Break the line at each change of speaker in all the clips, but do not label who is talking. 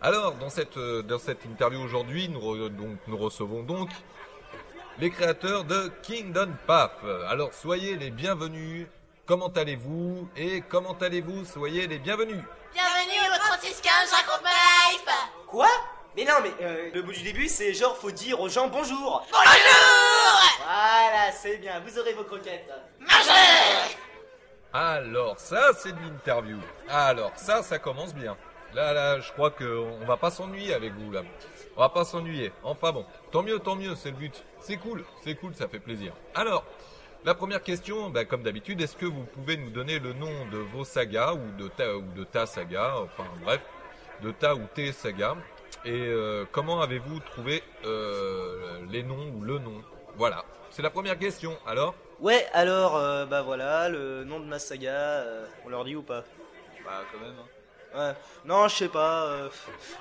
Alors, dans cette, euh, dans cette interview aujourd'hui, nous, re- donc, nous recevons donc les créateurs de Kingdom Path. Alors, soyez les bienvenus. Comment allez-vous Et comment allez-vous? Soyez les bienvenus.
Bienvenue au 3615, je raconte ma life
Quoi? Mais non, mais euh, le bout du début, c'est genre faut dire aux gens bonjour.
Bonjour
Voilà, c'est bien, vous aurez vos croquettes.
Mangez
Alors, ça, c'est de l'interview. Alors, ça, ça commence bien. Là, là, je crois qu'on va pas s'ennuyer avec vous, là. On va pas s'ennuyer. Enfin bon, tant mieux, tant mieux, c'est le but. C'est cool, c'est cool, ça fait plaisir. Alors, la première question, bah, comme d'habitude, est-ce que vous pouvez nous donner le nom de vos sagas ou de ta, ou de ta saga, enfin bref, de ta ou tes sagas, et euh, comment avez-vous trouvé euh, les noms ou le nom? Voilà, c'est la première question. Alors
Ouais, alors, euh, bah voilà, le nom de ma saga, euh, on leur dit ou pas
Bah quand même. Hein.
Ouais, non, je sais pas. euh,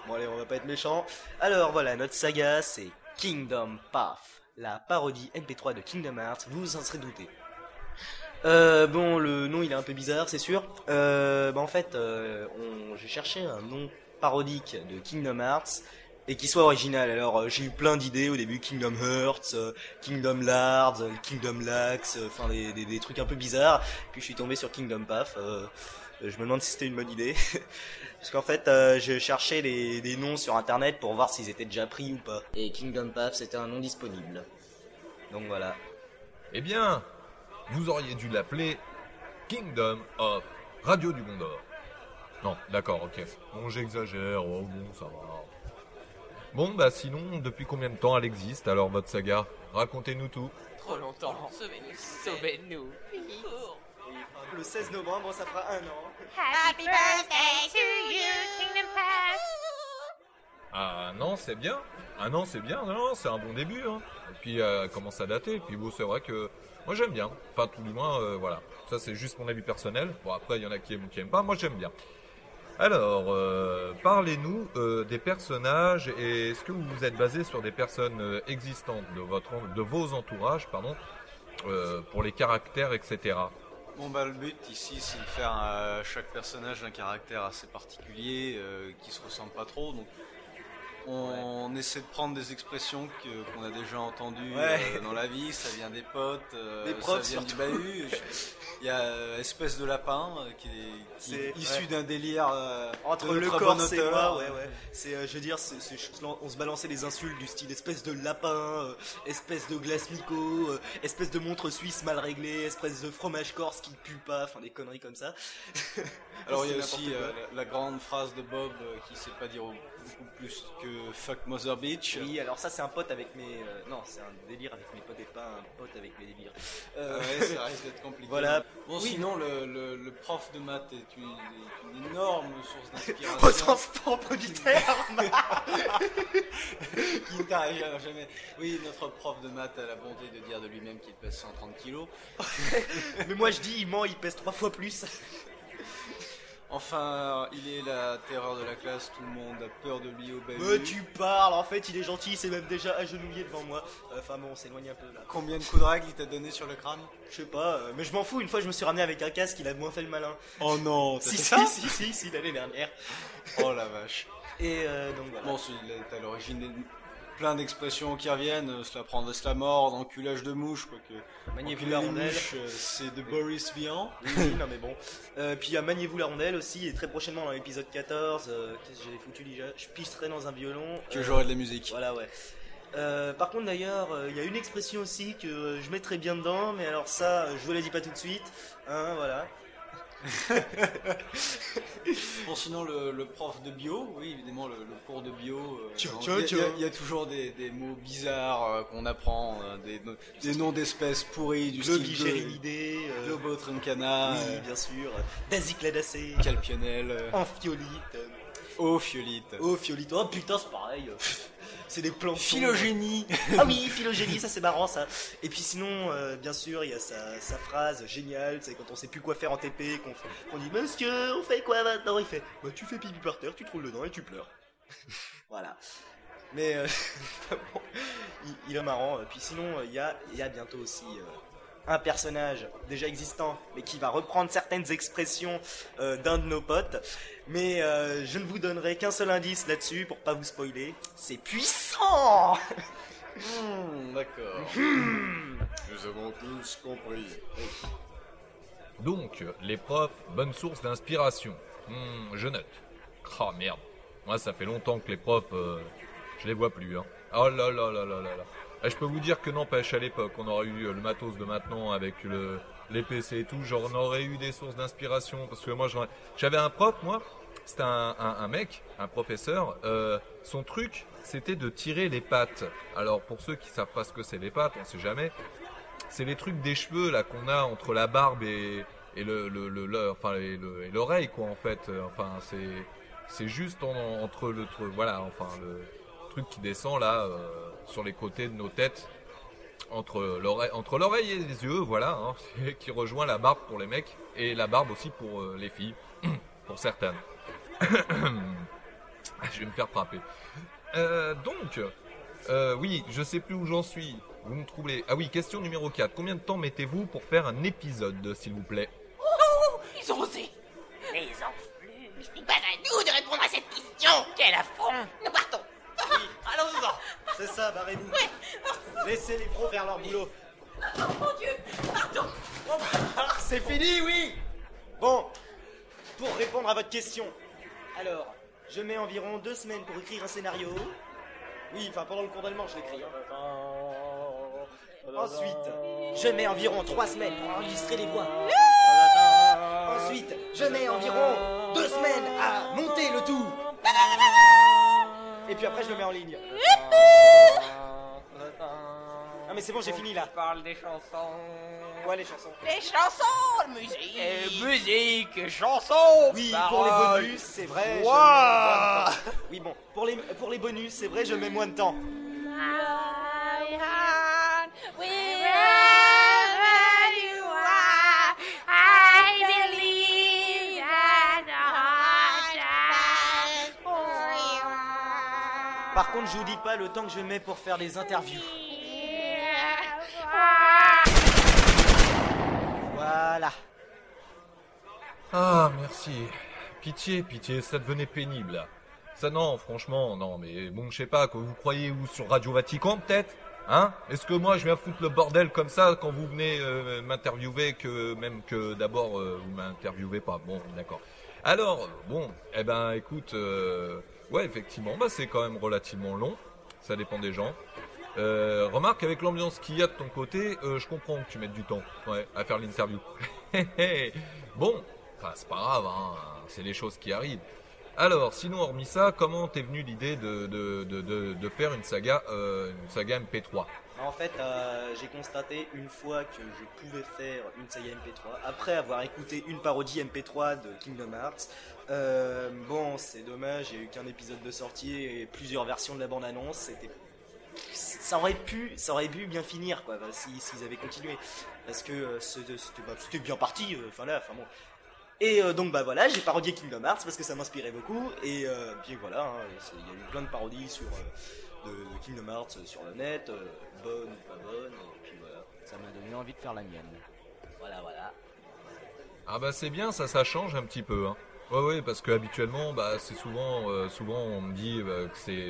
Bon, allez, on va pas être méchant. Alors voilà, notre saga, c'est Kingdom Path, la parodie MP3 de Kingdom Hearts, vous vous en serez douté. Euh, bon, le nom il est un peu bizarre, c'est sûr. Euh, bah en fait, euh, on... j'ai cherché un nom parodique de Kingdom Hearts et qui soit original. Alors euh, j'ai eu plein d'idées au début, Kingdom Hearts, euh, Kingdom Lards, euh, Kingdom Lax, enfin des, des, trucs un peu bizarres. Puis je suis tombé sur Kingdom Path. je me demande si c'était une bonne idée. Parce qu'en fait, je cherchais des noms sur internet pour voir s'ils étaient déjà pris ou pas. Et Kingdom Path, c'était un nom disponible. Donc voilà.
Eh bien, vous auriez dû l'appeler Kingdom of Radio du Gondor. Non, d'accord, ok. Bon, j'exagère, oh bon, ça va. Bon, bah sinon, depuis combien de temps elle existe alors votre saga? Racontez-nous tout.
Trop longtemps. Sauvez-nous. Sauvez-nous.
Le 16 novembre, ça fera un an.
Happy birthday to you
Kingdom Pass.
Ah non, c'est bien. Ah non, c'est bien. Non, non, c'est un bon début. Hein. Et puis, euh, elle commence à dater. Et puis, bon, c'est vrai que moi, j'aime bien. Enfin, tout du moins, euh, voilà. Ça, c'est juste mon avis personnel. Bon, après, il y en a qui aiment ou qui aiment pas. Moi, j'aime bien. Alors, euh, parlez-nous euh, des personnages et est-ce que vous vous êtes basé sur des personnes euh, existantes de votre, de vos entourages, pardon, pour les caractères, etc.
Bon bah le but ici c'est de faire à chaque personnage un caractère assez particulier qui se ressemble pas trop on, essaie de prendre des expressions qu'on a déjà entendues
Ouais.
euh, dans la vie, ça vient des potes, euh,
Des profs,
ça vient du
surtout.
bahut. Il y a euh, espèce de lapin qui est, qui est issu
ouais.
d'un délire
Entre le corps et moi. C'est, je veux dire, on se balançait des insultes du style espèce de lapin, espèce de glace mico, espèce de montre suisse mal réglée, espèce de fromage corse qui pue pas, enfin des conneries comme ça.
Alors il y a aussi la, la grande phrase de Bob qui sait pas dire beaucoup plus que fuck Mother Bitch.
Oui, alors ça c'est un pote avec mes, euh, non, c'est un délire avec mes potes et pas un pote avec mes délires. Euh,
Ouais, ça risque d'être compliqué.
Voilà.
Bon,
Oui.
sinon, le, le, le prof de maths est une, est une énorme source
Au
d'inspiration
sens propre du terme.
qui n'arrive jamais. Oui, notre prof de maths a la bonté de dire de lui-même qu'il pèse 130 kilos.
Mais moi je dis, il ment, il pèse trois fois plus.
Enfin, il est la terreur de la classe, tout le monde a peur de lui au.
Mais tu parles, en fait il est gentil, il s'est même déjà agenouillé devant moi. Enfin bon, on s'éloigne un peu là.
Combien de coups de règle il t'a donné sur le crâne?
Je sais pas, euh, mais je m'en fous, une fois je me suis ramené avec un casque, il a moins fait le malin.
Oh non,
Si, si, si, si, si, l'année dernière.
Oh la vache.
Et euh, donc voilà.
Bon, c'est- il est à l'origine plein d'expressions qui reviennent, euh, se la prendre, se la mordre, enculage de mouche, quoique.
Maniez-vous la rondelle.
euh, c'est de Boris Vian.
Oui, oui, non mais bon. Euh, puis il y a Maniez-vous la rondelle aussi, et très prochainement dans l'épisode 14, euh, qu'est-ce que j'avais foutu déjà Je pisserai dans un violon.
Que
euh,
j'aurai de la musique.
Voilà, ouais. Euh, par contre d'ailleurs, euh, il y a une expression aussi que euh, je mettrais bien dedans, mais alors ça, euh, je vous la dis pas tout de suite. Hein, voilà.
Bon, sinon, le, le prof de bio, oui, évidemment, le, le cours de bio. euh, il y a-
tiens,
il y, y a toujours des, des mots bizarres euh, qu'on apprend, euh, des, no- des noms d'espèces pourries du style
euh,
Globotrincana,
oui,
euh,
bien sûr. Dasicladacée,
Calpionel, euh,
Amphiolite, euh,
Ophiolite,
Ophiolite. Oh putain, c'est pareil. C'est des plantes.
Phylogénie.
Ah oui, phylogénie, ça c'est marrant ça. Et puis sinon, euh, bien sûr, il y a sa, sa phrase géniale, c'est quand on sait plus quoi faire en TP, qu'on dit Monsieur, on fait quoi maintenant? Il fait Bah tu fais pipi par terre, tu te roules dedans et tu pleures. voilà. Mais euh, bon, il, il est marrant. Puis sinon, euh, il y, a, il y a bientôt aussi euh, un personnage déjà existant, mais qui va reprendre certaines expressions euh, d'un de nos potes. Mais euh, je ne vous donnerai qu'un seul indice là-dessus pour pas vous spoiler. C'est puissant
Hmm, D'accord.
Nous avons tous compris.
Donc, les profs, bonne source d'inspiration. Hmm, je note. Oh merde. Moi, ça fait longtemps que les profs, euh, je les vois plus. Hein. Oh là là là là là là. Et je peux vous dire que n'empêche, à l'époque, on aurait eu le matos de maintenant avec le, les PC et tout, genre on aurait eu des sources d'inspiration. Parce que moi, j'avais un prof, moi, c'était un, mec, un professeur, euh, son truc, c'était de tirer les pattes. Alors, pour ceux qui savent pas ce que c'est les pattes, on sait jamais, c'est les trucs des cheveux là qu'on a entre la barbe et, l'oreille quoi en fait enfin c'est juste en- entre le truc voilà enfin le truc qui descend là euh, sur les côtés de nos têtes entre l'oreille et les yeux voilà hein, qui rejoint la barbe pour les mecs et la barbe aussi pour euh, les filles pour certaines je vais me faire frapper Euh, donc oui, je sais plus où j'en suis. Vous me troublez. Ah oui, question numéro 4. Combien de temps mettez-vous pour faire un épisode, s'il vous plaît?
Ils ont osé
Laissez les pros faire leur boulot.
Mon Dieu, pardon.
C'est fini, oui Bon, pour répondre à votre question. Alors, je mets environ deux semaines pour écrire un scénario. Oui, enfin pendant le cours d'allemand, je l'écris. hein. Ensuite, je mets environ trois semaines pour enregistrer les voix. Ensuite, je mets environ deux semaines à monter le tout. Et puis après, je le mets en ligne. Ah mais c'est bon, j'ai fini là.
parle des chansons.
Ouais, les chansons.
Les chansons, la musique.
Euh, musique, chansons,
Oui, pour les bonus, c'est vrai. je de temps. Oui, bon, pour les, pour les bonus, c'est vrai, je mets moins de temps. Par contre, je vous dis pas le temps que je mets pour faire des interviews. Voilà.
Ah, merci. Pitié, pitié, ça devenait pénible. Ça non, franchement, non, mais bon, je sais pas, que vous croyez où sur Radio Vatican peut-être Hein? Est-ce que moi je viens foutre le bordel comme ça quand vous venez euh, m'interviewer que même que d'abord euh, vous m'interviewez pas? Bon, d'accord. Alors, bon, eh ben écoute, euh, ouais, effectivement, bah c'est quand même relativement long. Ça dépend des gens. Euh, remarque avec l'ambiance qu'il y a de ton côté, euh, je comprends que tu mettes du temps, à faire l'interview. bon, c'est pas grave, hein, c'est les choses qui arrivent. Alors, sinon hormis ça, comment t'es venu l'idée de, faire une saga, euh, une saga MP3
En fait, euh, j'ai constaté une fois que je pouvais faire une saga MP3 après avoir écouté une parodie MP3 de Kingdom Hearts. Bon, c'est dommage, il n'y a eu qu'un épisode de sortie et plusieurs versions de la bande-annonce. C'était ça aurait pu, ça aurait pu bien finir quoi, bah, si s'ils avaient continué, parce que euh, c'était bah, c'était bien parti. euh, Enfin là, enfin bon. Et euh, donc bah voilà, j'ai parodié Kingdom Hearts parce que ça m'inspirait beaucoup. Et euh, puis voilà, hein, il y a eu plein de parodies sur euh, de, de Kingdom Hearts sur le net, euh, bonnes ou pas bonnes. Et puis voilà, ça m'a donné envie de faire la mienne. Voilà, voilà.
Ah bah c'est bien, ça, ça change un petit peu. Hein. Ouais, ouais, parce que habituellement, bah c'est souvent, euh, souvent on me dit euh, que c'est,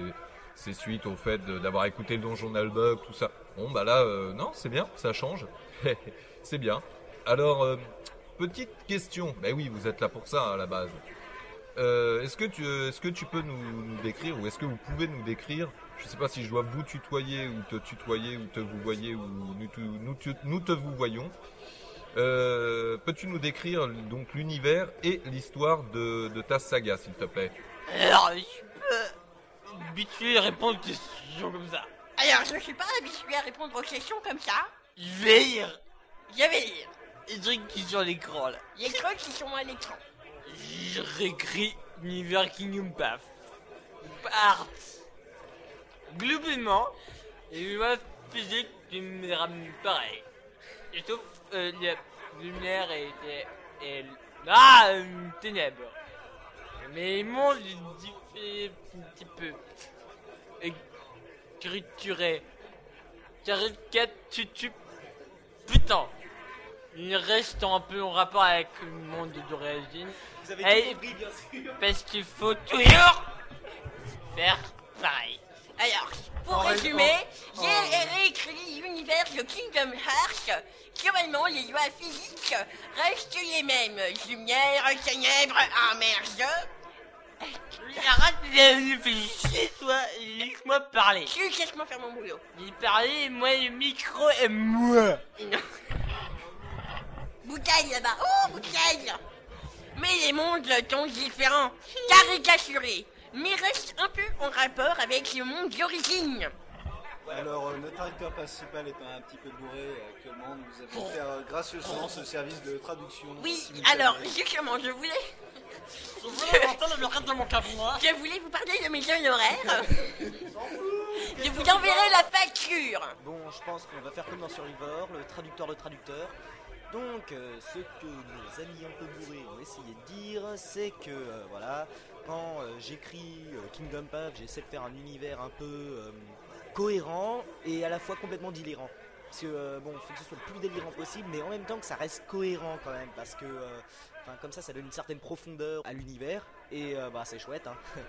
c'est suite au fait d'avoir écouté le Donjon Nullbug, tout ça. Bon bah là, euh, non, c'est bien, ça change, c'est bien. Alors, euh, petite question. Bah oui, vous êtes là pour ça à la base. Euh, est-ce que tu, est-ce que tu peux nous, nous décrire ou est-ce que vous pouvez nous décrire Je sais pas si je dois vous tutoyer ou te tutoyer ou te vous voyez ou nous, te- nous, te- nous te vous voyons. Euh, Peux-tu nous décrire donc l'univers et l'histoire de, de ta saga, s'il te plaît?
Alors, je peux habitué à répondre des questions comme ça.
Alors, je suis pas habitué à répondre aux questions comme ça.
Je vais lire
Je vais lire
les trucs qui sont sur l'écran là.
les trucs qui sont à l'écran.
Je réécris l'univers Kingdom Path. Part. Globalement, les lois physiques me ramènent pareil. Sauf euh, la lumière et, et, et ah, ténèbres. Mais les mondes un petit peu. Écrituré. Caricature. Putain. il reste un peu en rapport avec le monde d'origine.
Vous avez compris, bien sûr.
Parce qu'il faut toujours faire pareil.
Alors, pour résumer, j'ai réécrit l'univers de Kingdom Hearts. Globalement, les lois physiques restent les mêmes. Lumière, ténèbres, ah merde.
Arrête de faire chier, toi, laisse-moi parler.
Tu laisse-moi faire mon boulot.
Il parlait, moi le micro et moi.
Non. Bouteille là-bas. Oh, bouteille Mais les mondes sont différents, caricaturés, mais restent un peu en rapport avec le monde d'origine.
Alors, euh, notre acteur principal étant un petit peu bourré euh, actuellement, nous avons fait euh, gracieusement ce service de traduction.
Oui,
simultanée.
alors, justement, je voulais...
Je voulais entendre le reste de mon cabinet.
Je voulais vous parler de mes honoraires. Je vous enverrai la facture.
Bon, je pense qu'on va faire comme dans Survivor, le traducteur de traducteur. Donc, euh, ce que nos amis un peu bourrés ont essayé de dire, c'est que, euh, voilà, quand euh, j'écris euh, Kingdom Path, j'essaie de faire un univers un peu euh, cohérent et à la fois complètement délirant. Parce que, euh, bon, faut que ce soit le plus délirant possible, mais en même temps que ça reste cohérent quand même, parce que, euh, comme ça, ça donne une certaine profondeur à l'univers, et euh, bah, c'est chouette, hein.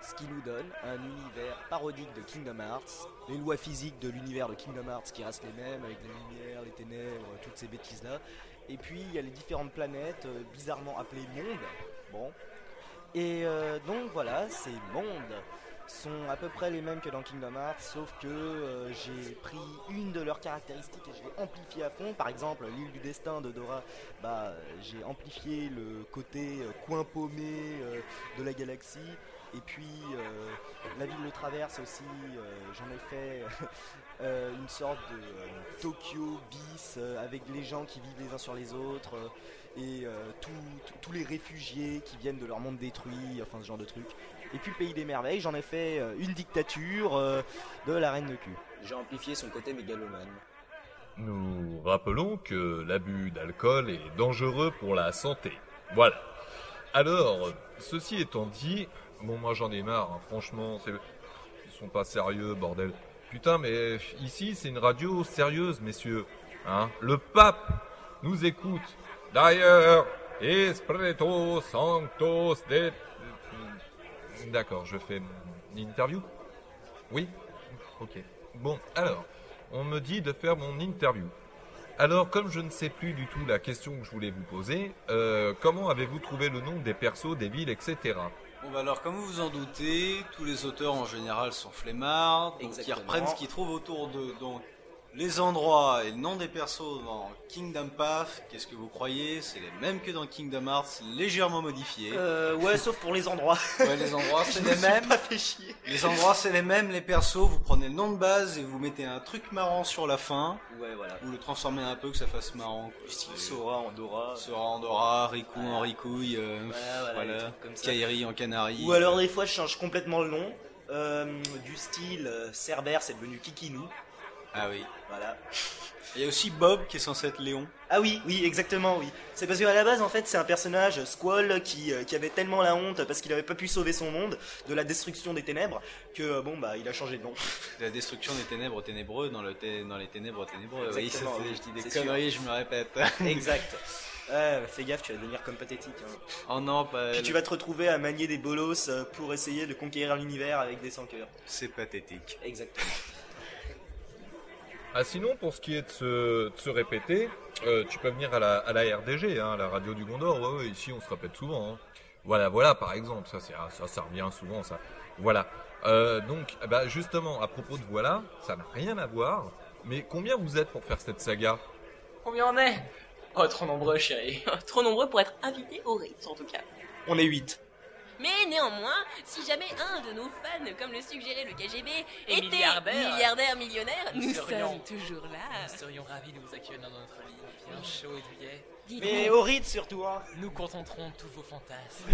Ce qui nous donne un univers parodique de Kingdom Hearts, les lois physiques de l'univers de Kingdom Hearts qui restent les mêmes, avec la lumière, les ténèbres, toutes ces bêtises-là. Et puis il y a les différentes planètes, euh, bizarrement appelées mondes. Bon. Et donc voilà, ces mondes sont à peu près les mêmes que dans Kingdom Hearts, sauf que euh, j'ai pris une de leurs caractéristiques et je l'ai amplifiée à fond. Par exemple, l'île du destin de Dora, bah, j'ai amplifié le côté euh, coin paumé euh, de la galaxie. Et puis la ville de traverse aussi, j'en ai fait une sorte de Tokyo bis avec les gens qui vivent les uns sur les autres et tous les réfugiés qui viennent de leur monde détruit, enfin ce genre de truc. Et puis le pays des merveilles, j'en ai fait euh, une dictature euh, de la reine de cul. J'ai amplifié son côté mégalomane.
Nous rappelons que l'abus d'alcool est dangereux pour la santé. Voilà. Alors, ceci étant dit, bon moi j'en ai marre, hein, franchement, c'est... ils sont pas sérieux, bordel. Putain, mais ici c'est une radio sérieuse, messieurs. Hein Le pape nous écoute. D'ailleurs, Espirito Sanctos de... D'accord, je fais une interview Oui? Ok. Bon, alors, on me dit de faire mon interview. Alors, comme je ne sais plus du tout la question que je voulais vous poser, euh, comment avez-vous trouvé le nom des persos, des villes, etc.
Bon bah alors comme vous vous en doutez, tous les auteurs en général sont flemmards, donc ils
Exactement.
reprennent ce qu'ils trouvent autour d'eux. Donc les endroits et le nom des persos dans Kingdom Path, qu'est-ce que vous croyez? C'est les mêmes que dans Kingdom Hearts, légèrement modifiés.
Euh, ouais, sauf pour les endroits.
Ouais, les endroits c'est les mêmes.
Pas fait chier.
Les endroits c'est les mêmes, les persos, vous prenez le nom de base et vous mettez un truc marrant sur la fin,
Ouais, voilà.
vous le transformez un peu que ça fasse marrant. quoi.
Sora, Andorra.
Sora Andorra, Riku en Ricouille, euh,
Voilà, voilà, les
voilà,
trucs comme ça.
Kairi en Canari.
Ou alors des fois je change complètement le nom. Euh, du style euh, Cerbère c'est devenu Kikinu.
Ah oui.
Voilà.
Il y a aussi Bob qui est censé être Léon.
Ah oui, oui, exactement, oui. C'est parce qu'à la base, en fait, c'est un personnage, Squall, qui, euh, qui avait tellement la honte parce qu'il avait pas pu sauver son monde de la destruction des ténèbres que, euh, bon, bah, il a changé de nom.
La destruction des ténèbres ténébreux dans, le té- dans les ténèbres ténébreux. Oui, ça,
oui,
je dis des conneries, je me répète.
exact. Fais gaffe, tu vas devenir comme pathétique. hein.
oh non, pas
Puis tu vas te retrouver à manier des bolos euh, pour essayer de conquérir l'univers avec des sans-cœurs.
C'est pathétique.
Exactement.
Ah sinon, pour ce qui est de se, de se répéter, euh, tu peux venir à la, à la RDG, hein, la radio du Gondor. Ouais, ouais, ici on se répète souvent. hein. Voilà, voilà, par exemple, ça, c'est, ah, ça, ça revient souvent, ça. Voilà. Euh, donc, eh ben, justement, à propos de voilà, ça n'a rien à voir. Mais combien vous êtes pour faire cette saga?
Combien on est? Oh, trop nombreux, chérie.
Trop nombreux pour être invités au Ritz, en tout cas.
On est 8.
Mais néanmoins, si jamais un de nos fans, comme le suggérait le KGB,
Et
était
milliardaire.
milliardaire, millionnaire,
Nous
nous,
serions-
sommes toujours là.
Nous serions ravis de vous accueillir dans notre lit, bien chaud et douillet.
Mais au Ritz surtout, hein.
Nous contenterons tous vos fantasmes.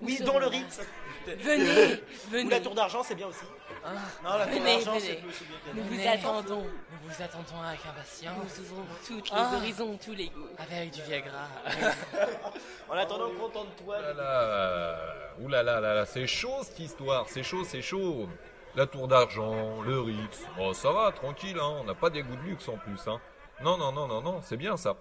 Oui,
serons
dans le
là.
Ritz.
venez,
Ou
venez.
la tour d'argent, c'est bien aussi.
Hein
Non, la tour
Venez,
d'argent,
venez.
c'est plus aussi bien qu'elle.
Nous vous
Venez.
attendons.
Nous vous attendons avec impatience.
Nous ouvrons tous
Ah.
les horizons, tous les goûts.
Avec du Viagra.
En attendant, contente-toi.
Ah ouh là là là là, c'est chaud cette histoire, c'est chaud, c'est chaud. La tour d'argent, le Ritz, oh ça va, tranquille, hein, on n'a pas des goûts de luxe en plus, hein. Non, non, non, non, non, c'est bien ça.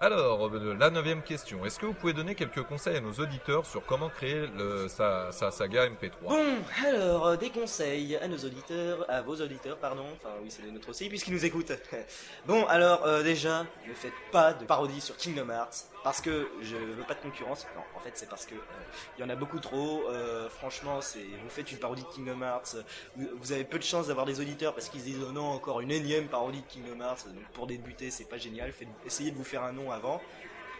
Alors, la neuvième question. Est-ce que vous pouvez donner quelques conseils à nos auditeurs sur comment créer sa saga MP3
Bon, alors, euh, des conseils à nos auditeurs, à vos auditeurs, pardon, enfin oui, c'est les nôtres aussi, puisqu'ils nous écoutent. bon, alors, euh, déjà, ne faites pas de parodie sur Kingdom Hearts, parce que je veux pas de concurrence. Non, en fait, c'est parce que euh, il y en a beaucoup trop. Euh, franchement, c'est vous faites une parodie de Kingdom Hearts, vous, avez peu de chance d'avoir des auditeurs parce qu'ils disent oh non, encore une énième parodie de Kingdom Hearts. Donc pour débuter, c'est pas génial. Essayez de vous faire un nom avant.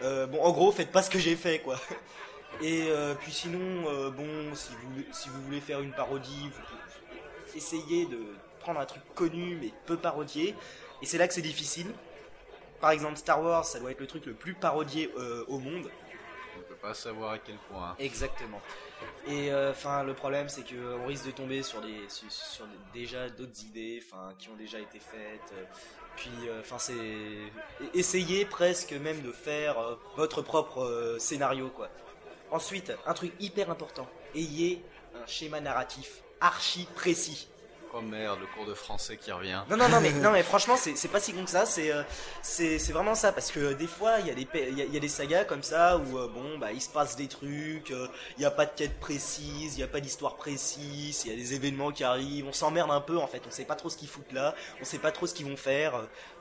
Euh, bon, en gros, faites pas ce que j'ai fait, quoi. Et euh, puis sinon, euh, bon, si vous, si vous voulez faire une parodie, essayez de prendre un truc connu mais peu parodié. Et c'est là que c'est difficile. Par exemple, Star Wars, ça doit être le truc le plus parodié euh, au monde.
On peut pas savoir à quel point.
Exactement. Et enfin, le problème, c'est que on risque de tomber sur des sur, sur des- déjà d'autres idées, enfin, qui ont déjà été faites. euh, Puis, euh, enfin, c'est essayez presque même de faire euh, votre propre euh, scénario, quoi. Ensuite, un truc hyper important ayez un schéma narratif archi précis.
Oh merde, le cours de français qui revient.
Non, non, non, mais, non, mais franchement, c'est pas si con que ça. C'est euh, c'est vraiment ça. Parce que euh, des fois, il y, a des y, a, y a des sagas comme ça où, euh, bon, bah, il se passe des trucs, euh, il n'y a pas de quête précise, il n'y a pas d'histoire précise, il y a des événements qui arrivent. On s'emmerde un peu, en fait. On sait pas trop ce qu'ils foutent là, on sait pas trop ce qu'ils vont faire.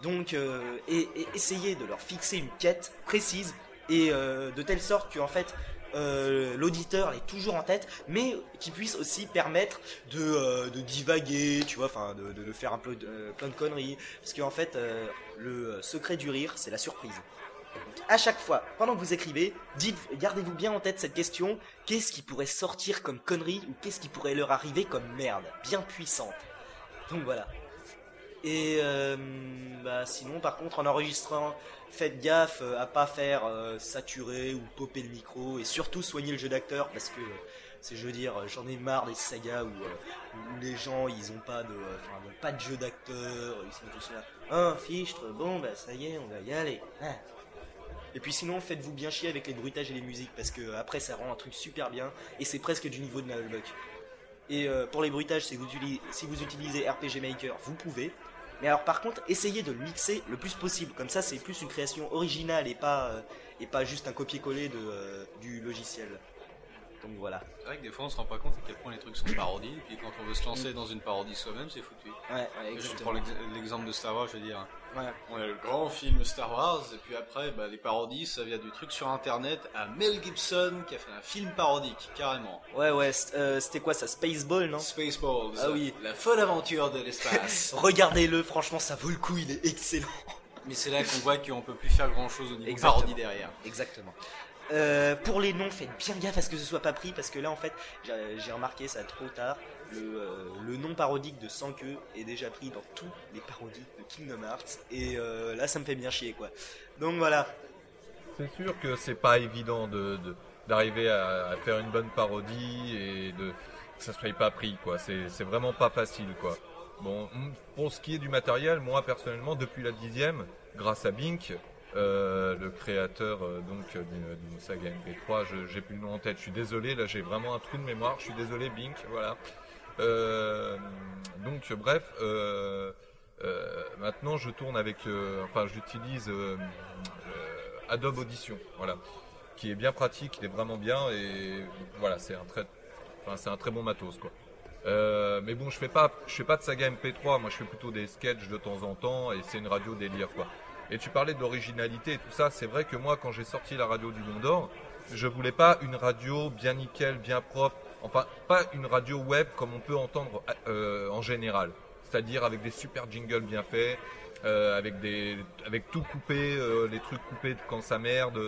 Donc, et, et essayez de leur fixer une quête précise et de telle sorte que, en fait, euh, l'auditeur est toujours en tête, mais qui puisse aussi permettre de, euh, divaguer, tu vois, enfin de, faire un peu de, euh, plein de conneries, parce qu'en fait, le secret du rire, c'est la surprise. Donc, à chaque fois, pendant que vous écrivez, gardez-vous bien en tête cette question qu'est-ce qui pourrait sortir comme connerie ou qu'est-ce qui pourrait leur arriver comme merde, bien puissante? Donc voilà. Et bah, sinon, par contre, en enregistrant, faites gaffe euh, à pas faire euh, saturer ou popper le micro et surtout soignez le jeu d'acteur parce que euh, c'est, je veux dire, j'en ai marre des sagas où, les gens ils ont pas de, enfin, pas de jeu d'acteur, ils sont tous là. Un fichtre, bon bah ça y est, on va y aller. Ah. Et puis sinon, faites-vous bien chier avec les bruitages et les musiques parce que après ça rend un truc super bien et c'est presque du niveau de Nullbuck. Et pour les bruitages, si vous utilisez RPG Maker, vous pouvez. Mais alors par contre, essayez de le mixer le plus possible. Comme ça, c'est plus une création originale et pas, euh, juste un copier-coller euh, du logiciel. Donc voilà.
C'est vrai que des fois on se rend pas compte à quel point les trucs sont parodies, et puis quand on veut se lancer dans une parodie soi-même, c'est foutu.
Ouais, ouais
Je prends l'ex- l'exemple de Star Wars, je veux dire.
Ouais.
On a le grand film Star Wars, et puis après, bah, les parodies, ça vient du truc sur internet à Mel Gibson qui a fait un film parodique, carrément.
Ouais, ouais, euh, c'était quoi ça Spaceball, non?
Spaceballs.
Ah oui.
La folle aventure de l'espace.
Regardez-le, franchement, ça vaut le coup, il est excellent.
Mais c'est là qu'on voit qu'on peut plus faire grand chose au niveau
Exactement.
parodie derrière.
Exactement. Euh, pour les noms, faites bien gaffe à ce que ce soit pas pris parce que là en fait j'ai remarqué ça trop tard. Le, euh, nom parodique de Sans est déjà pris dans tous les parodies de Kingdom Hearts et euh, là ça me fait bien chier quoi. Donc voilà.
C'est sûr que c'est pas évident de de- d'arriver à, faire une bonne parodie et que ça soit pas pris quoi. C'est vraiment pas facile quoi. Bon, pour ce qui est du matériel, moi personnellement, depuis la dixième, grâce à Bink, euh, le créateur euh, donc euh, d'une saga MP3, je- j'ai plus le nom en tête. Je suis désolé, là j'ai vraiment un trou de mémoire. Je suis désolé, Bink, voilà. Euh, donc bref, maintenant je tourne avec, enfin j'utilise Adobe Audition, voilà, qui est bien pratique, il est vraiment bien et voilà, c'est un très, enfin c'est un très bon matos quoi. Mais bon, je fais pas, je fais pas de saga MP3, moi je fais plutôt des sketchs de temps en temps et c'est une radio délire quoi. Et tu parlais d'originalité et tout ça, c'est vrai que moi quand j'ai sorti la radio du Mont d'Or, je voulais pas une radio bien nickel, bien propre, enfin pas une radio web comme on peut entendre euh, en général, c'est-à-dire avec des super jingles bien faits, euh, avec des, avec tout coupé, euh, les trucs coupés quand ça merde,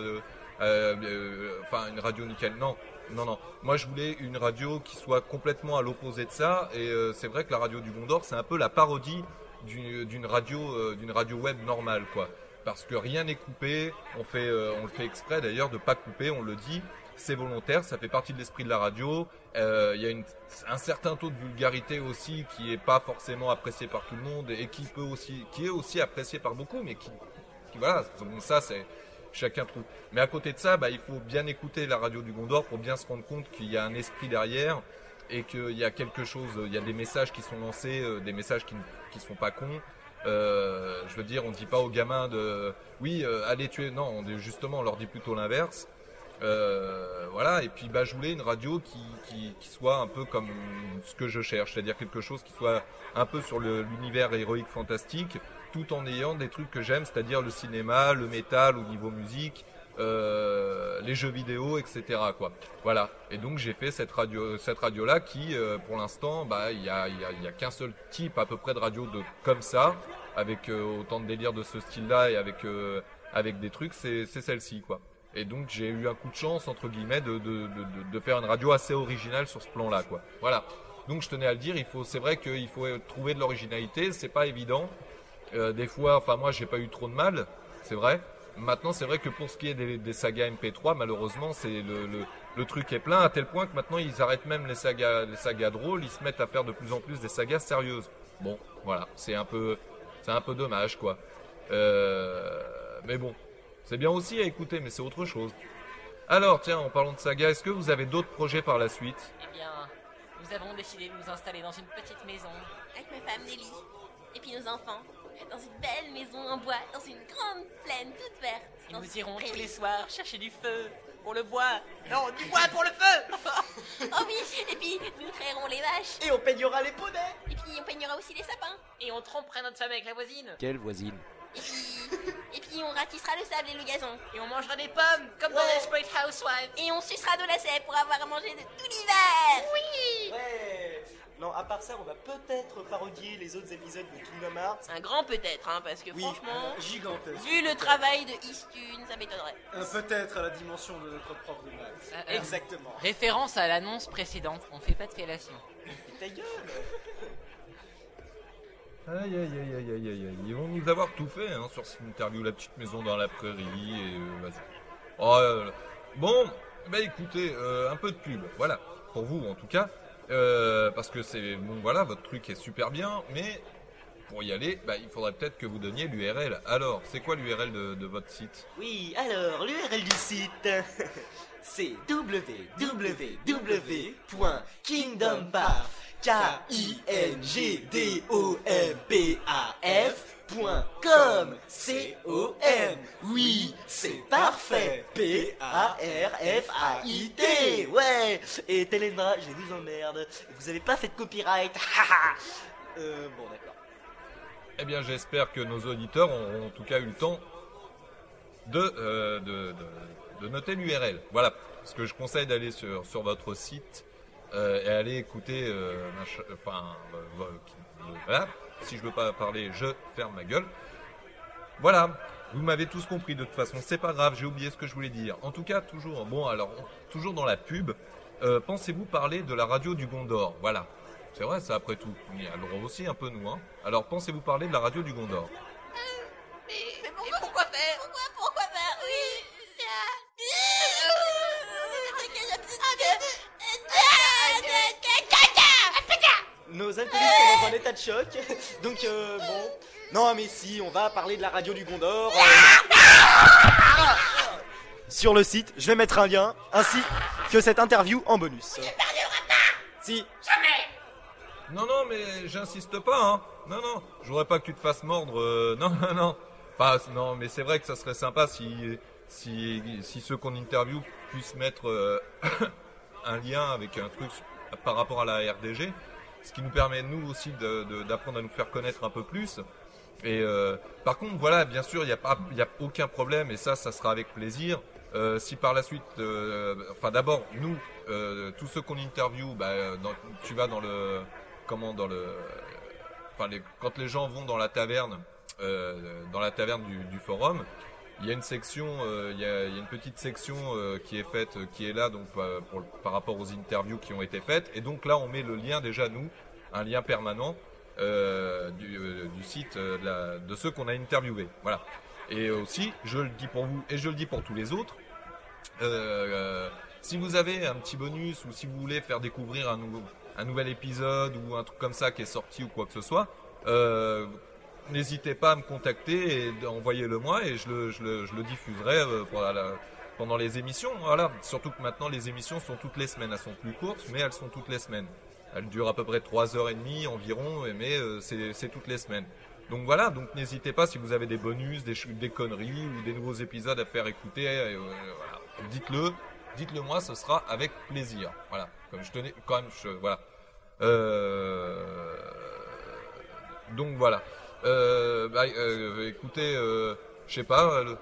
enfin une radio nickel. Non, non, non. Moi, je voulais une radio qui soit complètement à l'opposé de ça. Et c'est vrai que la radio du Gondor, c'est un peu la parodie d'une d'une radio, euh, d'une radio web normale, quoi. Parce que rien n'est coupé. On fait, euh, on le fait exprès d'ailleurs de pas couper. On le dit. C'est volontaire. Ça fait partie de l'esprit de la radio. Euh, Il y a un certain taux de vulgarité aussi qui est pas forcément apprécié par tout le monde et qui peut aussi, qui est aussi apprécié par beaucoup, mais qui, voilà. Ça, c'est chacun trouve. Mais à côté de ça, bah, il faut bien écouter la radio du Gondor pour bien se rendre compte qu'il y a un esprit derrière et qu'il y a quelque chose, il y a des messages qui sont lancés, euh, des messages qui ne sont pas cons. Euh, je veux dire, on dit pas aux gamins de, oui, euh, allez tuer. Non, on justement, on leur dit plutôt l'inverse. Voilà, et puis bah, je voulais une radio qui, qui, qui soit un peu comme ce que je cherche, c'est-à-dire quelque chose qui soit un peu sur l'univers héroïque fantastique, tout en ayant des trucs que j'aime, c'est-à-dire le cinéma, le métal au niveau musique, euh, les jeux vidéo, etc. Quoi. Voilà. Et donc j'ai fait cette radio, cette radio-là qui, euh, pour l'instant, bah il y a, y a- y a qu'un seul type à peu près de radio de comme ça, avec euh, autant de délire de ce style-là et avec euh, avec des trucs, c'est celle-ci quoi. Et donc j'ai eu un coup de chance entre guillemets de, de, de, de- de faire une radio assez originale sur ce plan-là quoi. Voilà. Donc je tenais à le dire, il faut, c'est vrai qu'il faut trouver de l'originalité, c'est pas évident. Euh, des fois, enfin moi j'ai pas eu trop de mal, c'est vrai. Maintenant c'est vrai que pour ce qui est des, des sagas MP3, malheureusement c'est le, le, le truc est plein à tel point que maintenant ils arrêtent même les sagas, les sagas drôles, ils se mettent à faire de plus en plus des sagas sérieuses. Bon, voilà, c'est un peu, c'est un peu dommage quoi. Euh, mais bon, c'est bien aussi à écouter, mais c'est autre chose. Alors tiens, en parlant de saga, est-ce que vous avez d'autres projets par la suite?
Eh bien, nous avons décidé de nous installer dans une petite maison.
Avec ma femme Nelly. Et puis nos enfants. Dans une belle maison en bois, dans une grande plaine toute verte.
Et nous irons tous les soirs chercher du feu pour le bois. Non, du bois pour le feu
Oh oui, et puis nous trairons les vaches.
Et on peignera les poneys
Et puis on peignera aussi les sapins.
Et on tromperait notre femme avec la voisine.
Quelle voisine?
Et puis, et puis on ratissera le sable et le gazon.
Et on mangera des pommes, comme dans
Ouais.
Desperate Housewives.
Et on sucera de la sève pour avoir à manger de tout l'hiver. Oui.
Ouais Non, à part ça, on va peut-être parodier les autres épisodes de Kingdom Hearts.
Un grand peut-être, hein, parce que
Oui,
franchement,
gigantesque.
vu le travail de Eastune, ça m'étonnerait.
Un peut-être à la dimension de notre prof de maths.
Euh, euh,
Exactement.
Référence à l'annonce précédente, on fait pas de fellation.
Ta gueule
Aïe aïe aïe aïe aïe aïe aïe. Ils vont nous avoir tout fait hein, sur cette interview, la petite maison dans la prairie et euh, vas-y. Oh, euh, bon, bah écoutez, euh, un peu de pub, voilà, pour vous en tout cas, Euh, parce que c'est bon, voilà, votre truc est super bien, mais pour y aller, bah, il faudrait peut-être que vous donniez l'URL. Alors, c'est quoi l'URL de, votre site?
Oui, alors, l'URL du site, c'est www.kingdompaf.com C-O-M Oui, c'est parfait P-A-R-F-A-I-T Ouais Et Telendra, je vous emmerde. Vous avez pas fait de copyright. Euh, bon, d'accord.
Eh bien, j'espère que nos auditeurs auront en tout cas eu le temps de, euh, de, de, noter l'URL. Voilà, ce que je conseille d'aller sur, sur votre site euh, et aller écouter. euh, enfin, vo- voilà. Si je veux pas parler, je ferme ma gueule. Voilà. Vous m'avez tous compris de toute façon, c'est pas grave, j'ai oublié ce que je voulais dire. En tout cas, toujours, bon, alors, toujours dans la pub, euh, pensez-vous parler de la radio du Gondor? Voilà. C'est vrai, ça après tout. On y a le aussi un peu nous, hein. Alors, pensez-vous parler de la radio du Gondor
Mais, mais pourquoi, pourquoi faire Pourquoi, pourquoi faire Oui.
Nos alcoolistes état de choc, donc euh, bon. Non mais si, on va parler de la radio du Gondor. euh. Sur le site, je vais mettre un lien, ainsi que cette interview en bonus. Si,
Non, non, mais j'insiste pas, hein. Non, non, je voudrais pas que tu te fasses mordre. euh, non, non, non. Pas, non, mais c'est vrai que ça serait sympa si, si, si ceux qu'on interview puissent mettre euh, un lien avec un truc par rapport à la RDG, ce qui nous permet nous aussi d'apprendre à nous faire connaître un peu plus. Et euh, par contre, voilà, bien sûr, il n'y a pas, a aucun problème, et ça, ça sera avec plaisir. Euh, si par la suite, euh, enfin d'abord nous, euh, tous ceux qu'on interview, bah, tu vas dans le, comment, dans le, enfin quand les gens vont dans la taverne, euh, dans la taverne du forum, il y a une section, euh, il, y a, une petite section euh, qui est faite, euh, qui est là donc par rapport aux interviews qui ont été faites, et donc là on met le lien déjà nous, un lien permanent du, site de, ceux qu'on a interviewés. Voilà. Et aussi, je le dis pour vous et je le dis pour tous les autres. si vous avez un petit bonus ou si vous voulez faire découvrir un, nouvel épisode ou un truc comme ça qui est sorti ou quoi que ce soit, n'hésitez pas à me contacter et envoyez-le moi et je le, je le, je le diffuserai euh, pendant les émissions. Voilà. Surtout que maintenant les émissions sont toutes les semaines. Elles sont plus courtes, mais elles sont toutes les semaines. Elles durent à peu près 3 heures et demie environ, mais euh, c'est toutes les semaines. Donc voilà, donc n'hésitez pas si vous avez des bonus, des, des conneries ou des nouveaux épisodes à faire écouter, euh, dites-le, dites-le moi, ce sera avec plaisir. Voilà, comme je tenais, quand même, je, voilà. Euh, donc voilà. Euh, bah, euh, écoutez, euh, je sais pas, euh, le-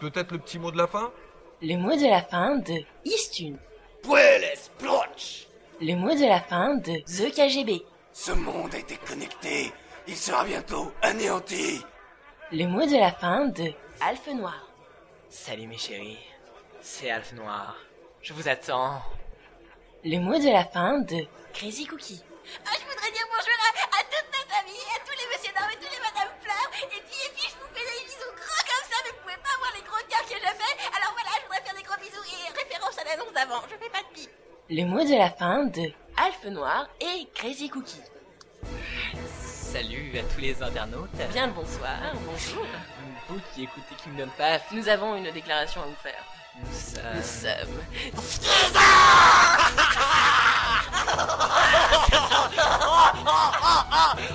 peut-être le petit mot de la fin.
Le mot de la fin de Istune.
Pueles, Plotch
Le mot de la fin de The KGB.
Ce monde a été connecté. Il sera bientôt anéanti.
Le mot de la fin de Alphe Noir.
Salut mes chéris, c'est Alphe Noir. Je vous attends.
Le mot de la fin de Crazy Cookie.
Ah, Alors voilà, je voudrais faire des gros bisous et référence à l'annonce d'avant. Je fais pas de bille.
Le mot de la fin de Alphe Noir et Crazy Cookie.
Salut à tous les internautes.
Bien le bonsoir, bonjour.
Vous qui écoutez Kingdom Path,
nous avons une déclaration à vous faire.
Nous sommes.
Nous sommes.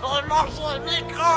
On mange le micro